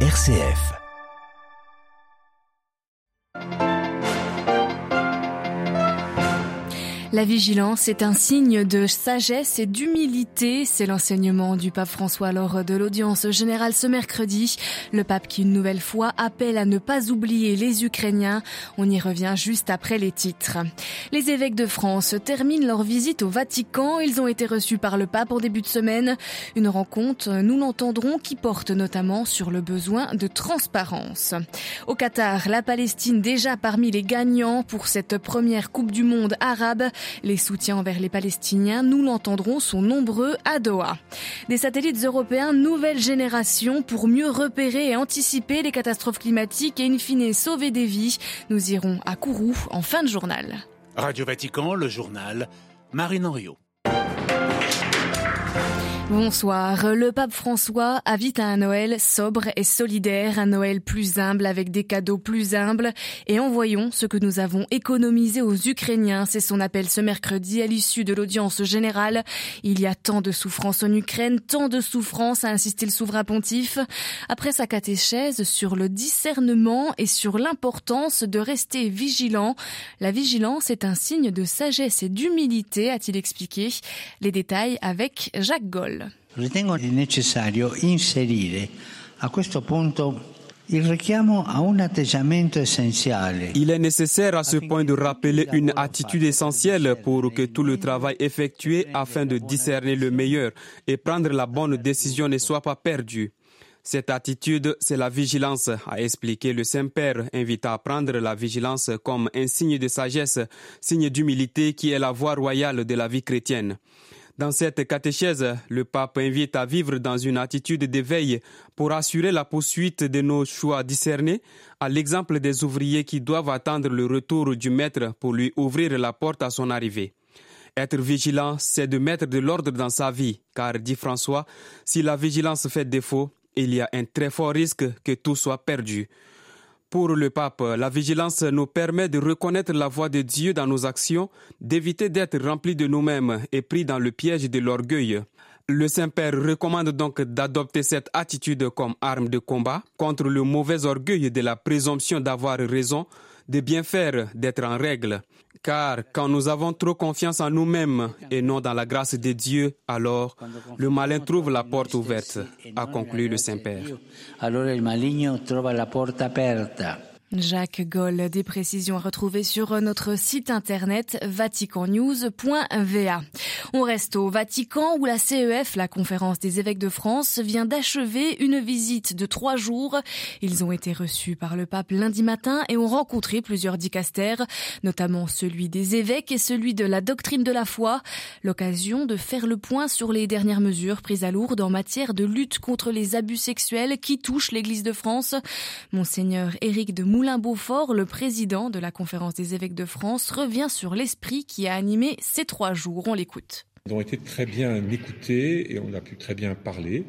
RCF. La vigilance est un signe de sagesse et d'humilité. C'est l'enseignement du pape François lors de l'audience générale ce mercredi. Le pape qui une nouvelle fois appelle à ne pas oublier les Ukrainiens. On y revient juste après les titres. Les évêques de France terminent leur visite au Vatican. Ils ont été reçus par le pape en début de semaine. Une rencontre, nous l'entendrons, qui porte notamment sur le besoin de transparence. Au Qatar, la Palestine déjà parmi les gagnants pour cette première Coupe du Monde arabe. Les soutiens envers les Palestiniens, nous l'entendrons, sont nombreux à Doha. Des satellites européens nouvelle génération pour mieux repérer et anticiper les catastrophes climatiques et in fine sauver des vies. Nous irons à Kourou en fin de journal. Radio Vatican, le journal, Marine Henriot. Bonsoir. Le pape François invite à un Noël sobre et solidaire, un Noël plus humble avec des cadeaux plus humbles et envoyons ce que nous avons économisé aux Ukrainiens. C'est son appel ce mercredi à l'issue de l'audience générale. Il y a tant de souffrance en Ukraine, tant de souffrance, a insisté le souverain pontife. Après sa catéchèse sur le discernement et sur l'importance de rester vigilant. La vigilance est un signe de sagesse et d'humilité, a-t-il expliqué. Les détails avec Jacques Goll. Ritengo necessario inserire a questo punto il richiamo a un atteggiamento essenziale. Il est nécessaire à ce point de rappeler une attitude essentielle pour que tout le travail effectué afin de discerner le meilleur et prendre la bonne décision ne soit pas perdu. Cette attitude, c'est la vigilance, a expliqué le Saint-Père, invitant à prendre la vigilance comme un signe de sagesse, signe d'humilité qui est la voie royale de la vie chrétienne. Dans cette catéchèse, le pape invite à vivre dans une attitude d'éveil pour assurer la poursuite de nos choix discernés, à l'exemple des ouvriers qui doivent attendre le retour du maître pour lui ouvrir la porte à son arrivée. Être vigilant, c'est de mettre de l'ordre dans sa vie, car, dit François, si la vigilance fait défaut, il y a un très fort risque que tout soit perdu. Pour le pape, la vigilance nous permet de reconnaître la voix de Dieu dans nos actions, d'éviter d'être remplis de nous-mêmes et pris dans le piège de l'orgueil. Le Saint-Père recommande donc d'adopter cette attitude comme arme de combat contre le mauvais orgueil de la présomption d'avoir raison, de bien faire, d'être en règle. Car quand nous avons trop confiance en nous-mêmes et non dans la grâce de Dieu, alors le malin trouve la porte ouverte, a conclu le Saint-Père. Allora il maligno trova la porta aperta. Jacques Goll, des précisions à retrouver sur notre site internet vaticannews.va. On reste au Vatican où la CEF, la conférence des évêques de France, vient d'achever une visite de trois jours. Ils ont été reçus par le pape lundi matin et ont rencontré plusieurs dicastères, notamment celui des évêques et celui de la doctrine de la foi. L'occasion de faire le point sur les dernières mesures prises à Lourdes en matière de lutte contre les abus sexuels qui touchent l'Église de France. Monseigneur Éric de Moulin-Beaufort, le président de la conférence des évêques de France, revient sur l'esprit qui a animé ces trois jours. On l'écoute. Ils ont été très bien écoutés et on a pu très bien parler.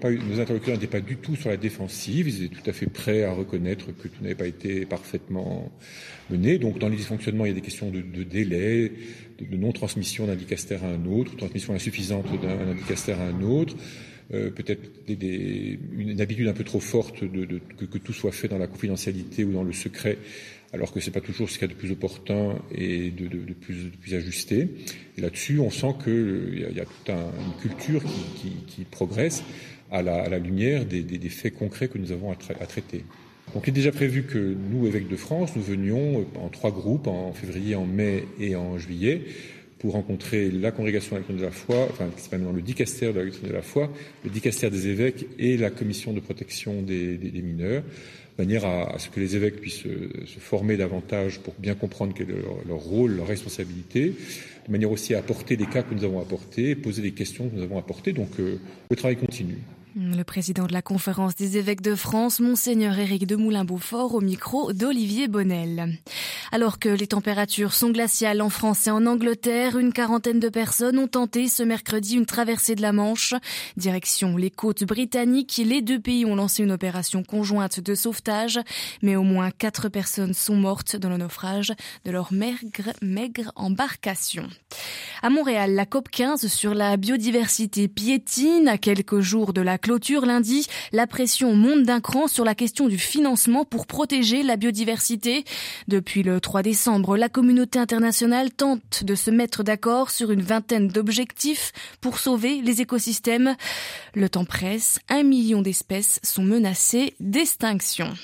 Pas eu, nos interlocuteurs n'étaient pas du tout sur la défensive, ils étaient tout à fait prêts à reconnaître que tout n'avait pas été parfaitement mené. Donc dans les dysfonctionnements, il y a des questions de, délai, de, de non-transmission d'un dicastère à un autre, transmission insuffisante d'un dicastère à un autre. Euh, peut-être des, des, une habitude un peu trop forte de, de que, que, tout soit fait dans la confidentialité ou dans le secret, alors que c'est pas toujours ce qu'il y a de plus opportun et de, de plus, plus, ajusté. Et là-dessus, on sent qu'il y, a, y a toute un, une culture qui, qui, qui progresse à la, à la lumière des, des, faits concrets que nous avons à, à traiter. Donc il est déjà prévu que nous, évêques de France, nous venions en trois groupes, en février, en mai et en juillet, pour rencontrer la congrégation de la de la foi, enfin, c'est le dicaster de la de la foi, le dicaster des évêques et la commission de protection des, des, des mineurs, de manière à, ce que les évêques puissent se, se, former davantage pour bien comprendre quel est leur, leur, rôle, leur responsabilité, de manière aussi à apporter les cas que nous avons apportés, poser des questions que nous avons apportées. Donc, euh, le travail continue. Le président de la conférence des évêques de France, Monseigneur Éric de Moulin-Beaufort, au micro d'Olivier Bonnel. Alors que les températures sont glaciales en France et en Angleterre, une quarantaine de personnes ont tenté ce mercredi une traversée de la Manche. Direction les côtes britanniques, les deux pays ont lancé une opération conjointe de sauvetage, mais au moins quatre personnes sont mortes dans le naufrage de leur maigre, maigre embarcation. À Montréal, la COP 15 sur la biodiversité piétine. À quelques jours de la clôture lundi, la pression monte d'un cran sur la question du financement pour protéger la biodiversité. Depuis le 3 décembre, la communauté internationale tente de se mettre d'accord sur une vingtaine d'objectifs pour sauver les écosystèmes. Le temps presse, un million d'espèces sont menacées d'extinction.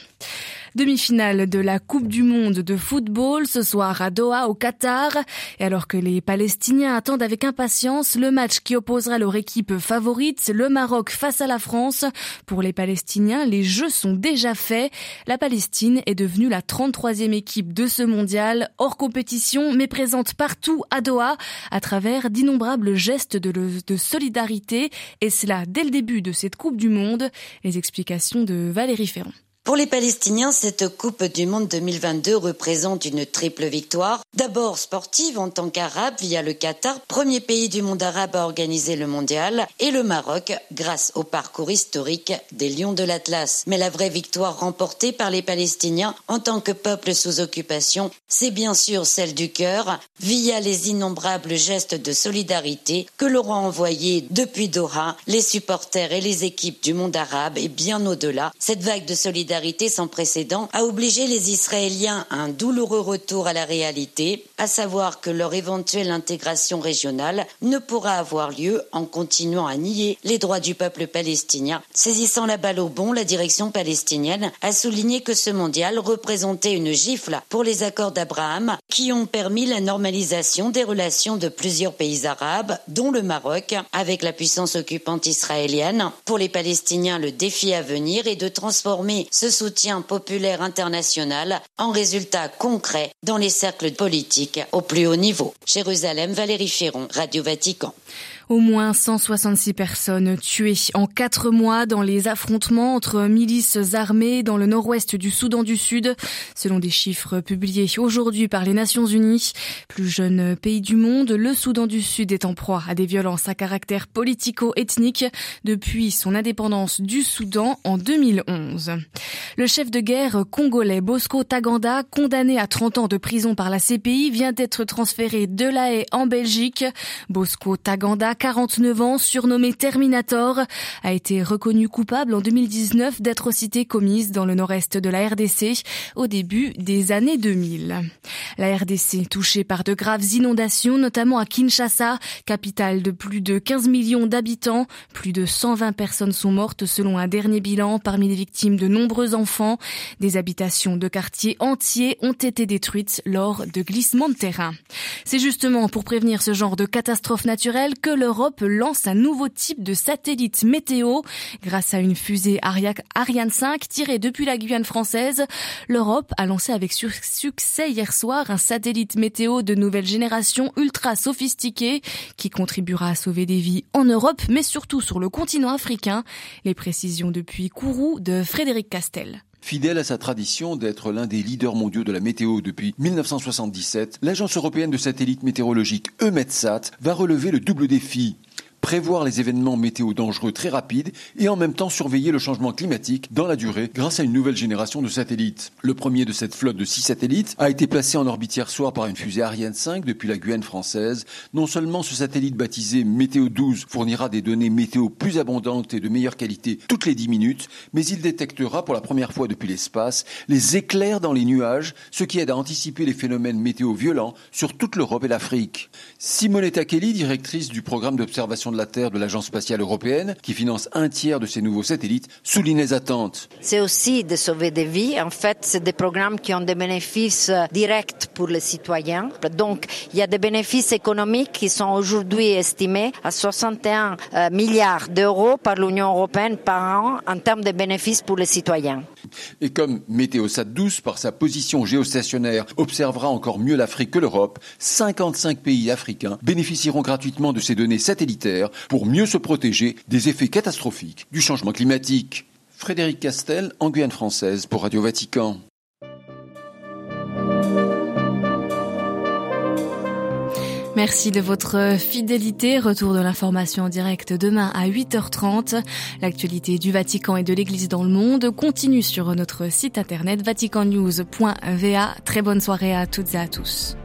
Demi-finale de la Coupe du Monde de football ce soir à Doha au Qatar. Et alors que les Palestiniens attendent avec impatience le match qui opposera leur équipe favorite, le Maroc face à la France. Pour les Palestiniens, les jeux sont déjà faits. La Palestine est devenue la 33e équipe de ce mondial, hors compétition, mais présente partout à Doha à travers d'innombrables gestes de, de solidarité. Et cela dès le début de cette Coupe du Monde. Les explications de Valérie Ferron. Pour les Palestiniens, cette Coupe du Monde 2022 représente une triple victoire. D'abord sportive en tant qu'arabe via le Qatar, premier pays du monde arabe à organiser le mondial, et le Maroc grâce au parcours historique des Lions de l'Atlas. Mais la vraie victoire remportée par les Palestiniens en tant que peuple sous occupation, c'est bien sûr celle du cœur via les innombrables gestes de solidarité que leur ont envoyés depuis Doha les supporters et les équipes du monde arabe et bien au-delà. Cette vague de solidarité solidarité sans précédent a obligé les Israéliens à un douloureux retour à la réalité, à savoir que leur éventuelle intégration régionale ne pourra avoir lieu en continuant à nier les droits du peuple palestinien. Saisissant la balle au bon, la direction palestinienne a souligné que ce mondial représentait une gifle pour les accords d'Abraham qui ont permis la normalisation des relations de plusieurs pays arabes, dont le Maroc, avec la puissance occupante israélienne. Pour les Palestiniens, le défi à venir est de transformer ce soutien populaire international en résultat concret dans les cercles politiques au plus haut niveau. Jérusalem, Valérie Ferron, Radio Vatican. Au moins 166 personnes tuées en quatre mois dans les affrontements entre milices armées dans le nord-ouest du Soudan du Sud, selon des chiffres publiés aujourd'hui par les Nations Unies. Plus jeune pays du monde, le Soudan du Sud est en proie à des violences à caractère politico-ethnique depuis son indépendance du Soudan en 2011. Le chef de guerre congolais Bosco Taganda, condamné à 30 ans de prison par la CPI, vient d'être transféré de La Haye en Belgique. Bosco Taganda 49 ans, surnommé Terminator, a été reconnu coupable en 2019 d'atrocités commises dans le nord-est de la RDC au début des années 2000. La RDC touchée par de graves inondations, notamment à Kinshasa, capitale de plus de 15 millions d'habitants. Plus de 120 personnes sont mortes selon un dernier bilan. Parmi les victimes, de nombreux enfants. Des habitations de quartiers entiers ont été détruites lors de glissements de terrain. C'est justement pour prévenir ce genre de catastrophe naturelle que l'Europe lance un nouveau type de satellite météo. Grâce à une fusée Ariane 5 tirée depuis la Guyane française, l'Europe a lancé avec succès hier soir un satellite météo de nouvelle génération ultra sophistiqué qui contribuera à sauver des vies en Europe mais surtout sur le continent africain. Les précisions depuis Kourou de Frédéric Castel. Fidèle à sa tradition d'être l'un des leaders mondiaux de la météo depuis 1977, l'agence européenne de satellite météorologique EUMETSAT va relever le double défi prévoir les événements météo dangereux très rapides et en même temps surveiller le changement climatique dans la durée grâce à une nouvelle génération de satellites. Le premier de cette flotte de six satellites a été placé en orbite hier soir par une fusée Ariane 5 depuis la Guyane française. Non seulement ce satellite baptisé Météo 12 fournira des données météo plus abondantes et de meilleure qualité toutes les 10 minutes, mais il détectera pour la première fois depuis l'espace les éclairs dans les nuages, ce qui aide à anticiper les phénomènes météo violents sur toute l'Europe et l'Afrique. Simonetta Kelly, directrice du programme d'observation de la Terre de l'Agence spatiale européenne, qui finance un tiers de ces nouveaux satellites, souligne les attentes. C'est aussi de sauver des vies. En fait, c'est des programmes qui ont des bénéfices euh, directs pour les citoyens. Donc, il y a des bénéfices économiques qui sont aujourd'hui estimés à 61 euh, milliards d'euros par l'Union européenne par an en termes de bénéfices pour les citoyens. Et comme Météosat 12, par sa position géostationnaire, observera encore mieux l'Afrique que l'Europe, 55 pays africains bénéficieront gratuitement de ces données satellitaires pour mieux se protéger des effets catastrophiques du changement climatique. Frédéric Castel, en Guyane française, pour Radio Vatican. Merci de votre fidélité. Retour de l'information en direct demain à 8h30. L'actualité du Vatican et de l'Église dans le monde continue sur notre site internet vaticannews.va. Très bonne soirée à toutes et à tous.